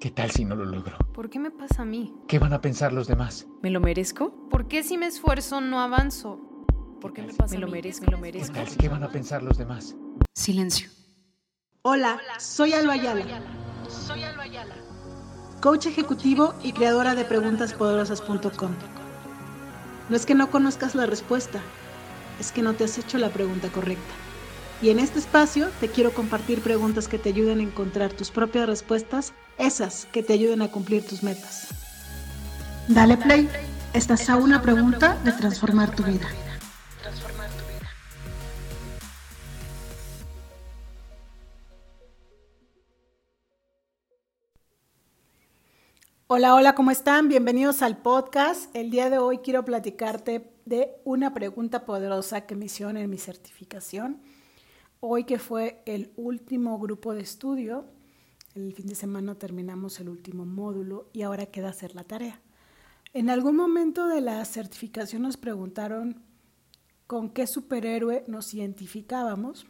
¿Qué tal si no lo logro? ¿Por qué me pasa a mí? ¿Qué van a pensar los demás? ¿Me lo merezco? ¿Por qué si me esfuerzo no avanzo? ¿Por qué me pasa Me a lo mí? merezco, ¿Me lo ¿Qué merezco? tal si- ¿Qué van a pensar los demás? Silencio. Hola, soy Alba Ayala. Coach ejecutivo y creadora de preguntaspoderosas.com. No es que no conozcas la respuesta, es que no te has hecho la pregunta correcta. Y en este espacio te quiero compartir preguntas que te ayuden a encontrar tus propias respuestas, esas que te ayuden a cumplir tus metas. Dale play, estás a una pregunta de transformar tu vida. Hola, hola, ¿cómo están? Bienvenidos al podcast. El día de hoy quiero platicarte de una pregunta poderosa que me hicieron en mi certificación. Hoy que fue el último grupo de estudio, el fin de semana terminamos el último módulo y ahora queda hacer la tarea. En algún momento de la certificación nos preguntaron con qué superhéroe nos identificábamos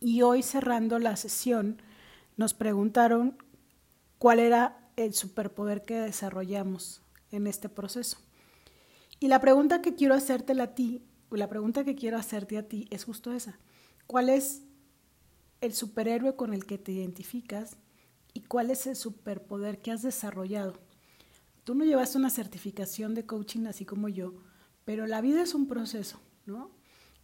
y hoy cerrando la sesión nos preguntaron cuál era el superpoder que desarrollamos en este proceso. Y la pregunta que quiero hacerte a ti, la pregunta que quiero hacerte a ti es justo esa. ¿Cuál es el superhéroe con el que te identificas y cuál es el superpoder que has desarrollado? Tú no llevaste una certificación de coaching así como yo, pero la vida es un proceso, ¿no?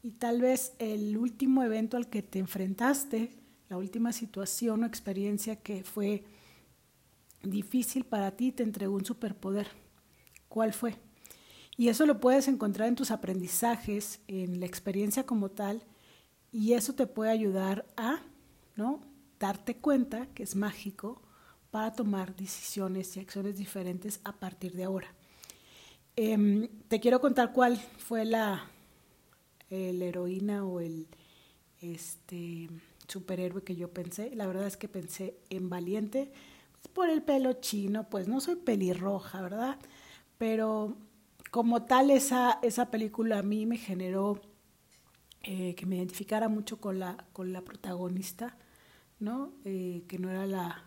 Y tal vez el último evento al que te enfrentaste, la última situación o experiencia que fue difícil para ti te entregó un superpoder. ¿Cuál fue? Y eso lo puedes encontrar en tus aprendizajes, en la experiencia como tal, y eso te puede ayudar a, ¿no? Darte cuenta que es mágico para tomar decisiones y acciones diferentes a partir de ahora. Em, te quiero contar cuál fue la el heroína o el este superhéroe que yo pensé. La verdad es que pensé en Valiente pues, por el pelo chino, pues no soy pelirroja, ¿verdad? Pero como tal esa, esa película a mí me generó eh, que me identificara mucho con la, con la protagonista, ¿no? Eh, que no era la,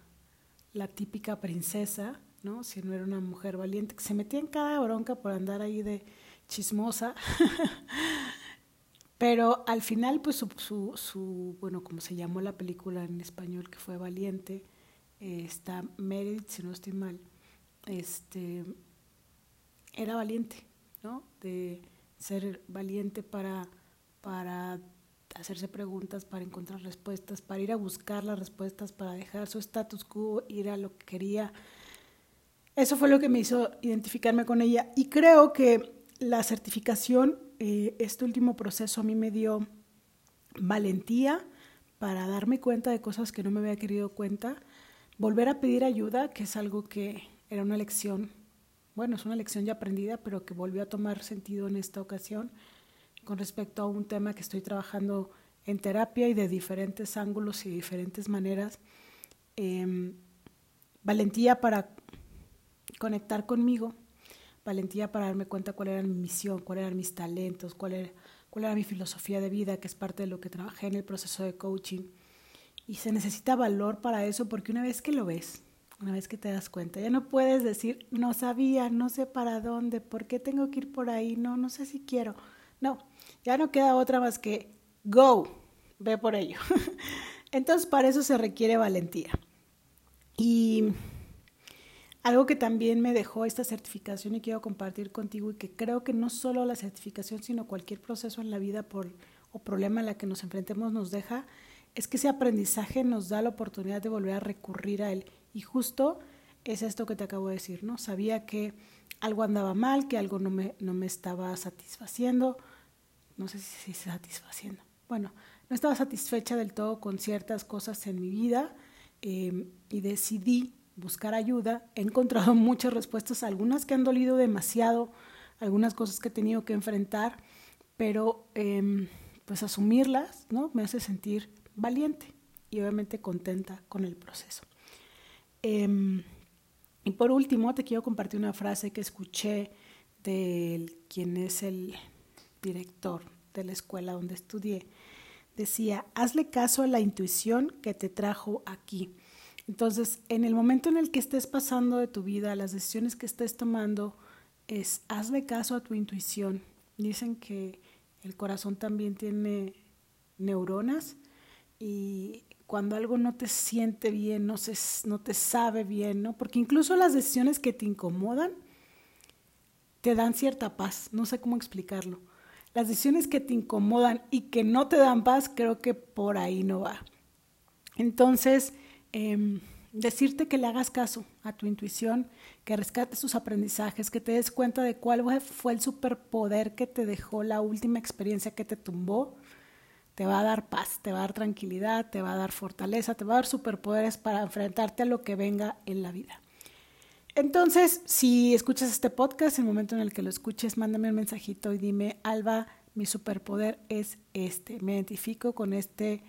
la típica princesa, ¿no? Sino era una mujer valiente que se metía en cada bronca por andar ahí de chismosa. Pero al final, pues su, su, su, bueno, como se llamó la película en español, que fue Valiente, eh, está Meredith, si no estoy mal, este, era valiente, ¿no? De ser valiente para, para hacerse preguntas, para encontrar respuestas, para ir a buscar las respuestas, para dejar su status quo, ir a lo que quería. Eso fue lo que me hizo identificarme con ella. Y creo que la certificación, eh, este último proceso a mí me dio valentía para darme cuenta de cosas que no me había querido cuenta, volver a pedir ayuda, que es algo que era una lección, bueno, es una lección ya aprendida, pero que volvió a tomar sentido en esta ocasión con respecto a un tema que estoy trabajando en terapia y de diferentes ángulos y diferentes maneras. Eh, valentía para conectar conmigo, valentía para darme cuenta cuál era mi misión, cuáles eran mis talentos, cuál era, cuál era mi filosofía de vida, que es parte de lo que trabajé en el proceso de coaching. Y se necesita valor para eso porque una vez que lo ves, una vez que te das cuenta, ya no puedes decir, no sabía, no sé para dónde, por qué tengo que ir por ahí, no, no sé si quiero. No, ya no queda otra más que go, ve por ello. Entonces, para eso se requiere valentía. Y algo que también me dejó esta certificación y quiero compartir contigo y que creo que no solo la certificación, sino cualquier proceso en la vida por, o problema en la que nos enfrentemos nos deja, es que ese aprendizaje nos da la oportunidad de volver a recurrir a él. Y justo es esto que te acabo de decir, ¿no? Sabía que algo andaba mal, que algo no me, no me estaba satisfaciendo, no sé si satisfaciendo, bueno, no estaba satisfecha del todo con ciertas cosas en mi vida eh, y decidí buscar ayuda. He encontrado muchas respuestas, algunas que han dolido demasiado, algunas cosas que he tenido que enfrentar, pero eh, pues asumirlas, ¿no? Me hace sentir valiente y obviamente contenta con el proceso. Eh, y por último, te quiero compartir una frase que escuché de quien es el director de la escuela donde estudié. Decía, hazle caso a la intuición que te trajo aquí. Entonces, en el momento en el que estés pasando de tu vida, las decisiones que estés tomando, es hazle caso a tu intuición. Dicen que el corazón también tiene neuronas y cuando algo no te siente bien, no, se, no te sabe bien, ¿no? Porque incluso las decisiones que te incomodan te dan cierta paz, no sé cómo explicarlo. Las decisiones que te incomodan y que no te dan paz, creo que por ahí no va. Entonces, em, decirte que le hagas caso a tu intuición, que rescates tus aprendizajes, que te des cuenta de cuál fue el superpoder que te dejó la última experiencia que te tumbó, te va a dar paz, te va a dar tranquilidad, te va a dar fortaleza, te va a dar superpoderes para enfrentarte a lo que venga en la vida. Entonces, si escuchas este podcast, en el momento en el que lo escuches, mándame un mensajito y dime, Alba, mi superpoder es este, me identifico con este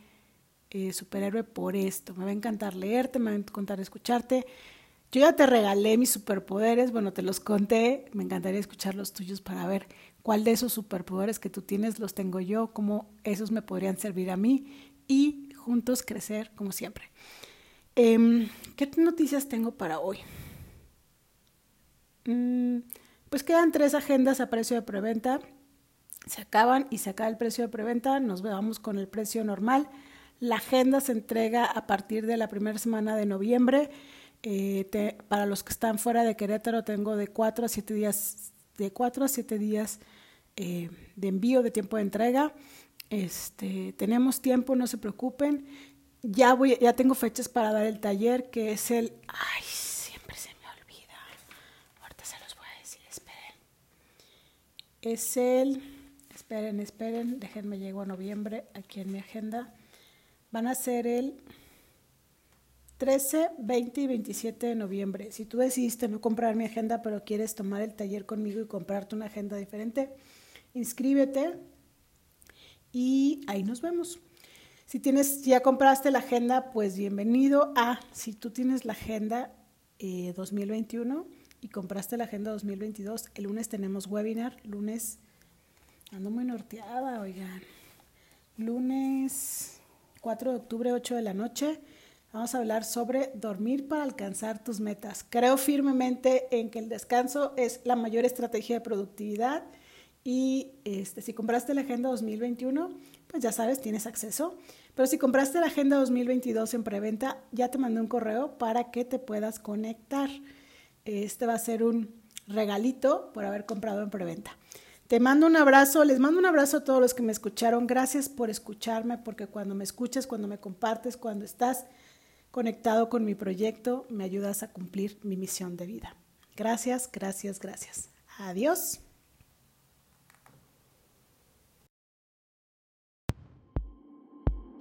eh, superhéroe por esto, me va a encantar leerte, me va a encantar escucharte. Yo ya te regalé mis superpoderes, bueno, te los conté, me encantaría escuchar los tuyos para ver cuál de esos superpoderes que tú tienes los tengo yo, cómo esos me podrían servir a mí y juntos crecer como siempre. Em, ¿Qué noticias tengo para hoy? Mm, pues quedan tres agendas a precio de preventa. Se acaban y se acaba el precio de preventa. Nos vamos con el precio normal. La agenda se entrega a partir de la primera semana de noviembre. Eh, para los que están fuera de Querétaro tengo de cuatro a siete días, de cuatro a siete días eh, de envío de tiempo de entrega. Este, tenemos tiempo, no se preocupen. Ya voy, ya tengo fechas para dar el taller que es el, ay, siempre se me olvida. Ahorita se los voy a decir, esperen. Es el, esperen, esperen, déjenme llego a noviembre aquí en mi agenda. Van a ser el 13, 20 y 27 de noviembre. Si tú decidiste no comprar mi agenda, pero quieres tomar el taller conmigo y comprarte una agenda diferente, inscríbete y ahí nos vemos. Si tienes, ya compraste la agenda, pues bienvenido a, si tú tienes la agenda 2021 eh, y compraste la agenda 2022, el lunes tenemos webinar, lunes, ando muy norteada, oigan, lunes 4 de octubre, 8 de la noche, vamos a hablar sobre dormir para alcanzar tus metas. Creo firmemente en que el descanso es la mayor estrategia de productividad y este, si compraste la Agenda 2021, pues ya sabes, tienes acceso. Pero si compraste la Agenda 2022 en preventa, ya te mandé un correo para que te puedas conectar. Este va a ser un regalito por haber comprado en preventa. Te mando un abrazo, les mando un abrazo a todos los que me escucharon. Gracias por escucharme, porque cuando me escuchas, cuando me compartes, cuando estás conectado con mi proyecto, me ayudas a cumplir mi misión de vida. Gracias, gracias, gracias. Adiós.